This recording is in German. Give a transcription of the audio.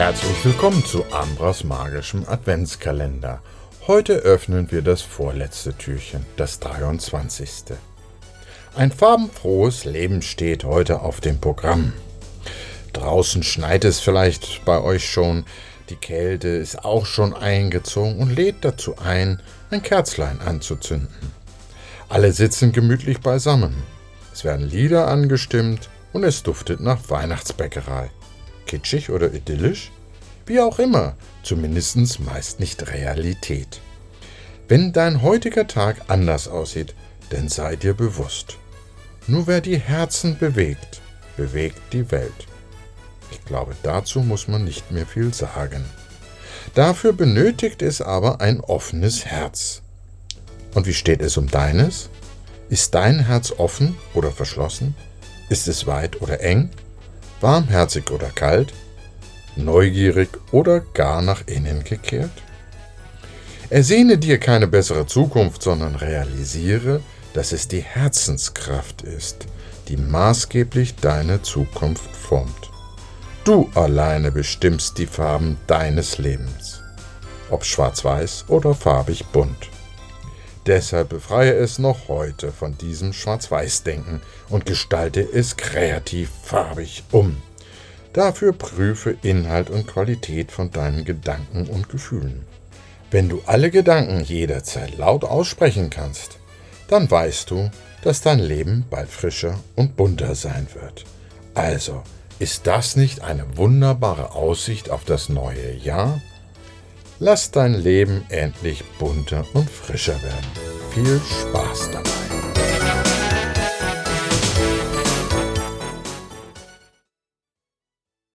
Herzlich willkommen zu Ambras magischem Adventskalender. Heute öffnen wir das vorletzte Türchen, das 23. Ein farbenfrohes Leben steht heute auf dem Programm. Draußen schneit es vielleicht bei euch schon, die Kälte ist auch schon eingezogen und lädt dazu ein, ein Kerzlein anzuzünden. Alle sitzen gemütlich beisammen. Es werden Lieder angestimmt und es duftet nach Weihnachtsbäckerei. Kitschig oder idyllisch? Wie auch immer, zumindest meist nicht Realität. Wenn dein heutiger Tag anders aussieht, dann sei dir bewusst. Nur wer die Herzen bewegt, bewegt die Welt. Ich glaube, dazu muss man nicht mehr viel sagen. Dafür benötigt es aber ein offenes Herz. Und wie steht es um deines? Ist dein Herz offen oder verschlossen? Ist es weit oder eng? Warmherzig oder kalt? Neugierig oder gar nach innen gekehrt? Ersehne dir keine bessere Zukunft, sondern realisiere, dass es die Herzenskraft ist, die maßgeblich deine Zukunft formt. Du alleine bestimmst die Farben deines Lebens, ob schwarz-weiß oder farbig bunt. Deshalb befreie es noch heute von diesem Schwarz-Weiß-Denken und gestalte es kreativ farbig um. Dafür prüfe Inhalt und Qualität von deinen Gedanken und Gefühlen. Wenn du alle Gedanken jederzeit laut aussprechen kannst, dann weißt du, dass dein Leben bald frischer und bunter sein wird. Also, ist das nicht eine wunderbare Aussicht auf das neue Jahr? Lass dein Leben endlich bunter und frischer werden. Viel Spaß dabei!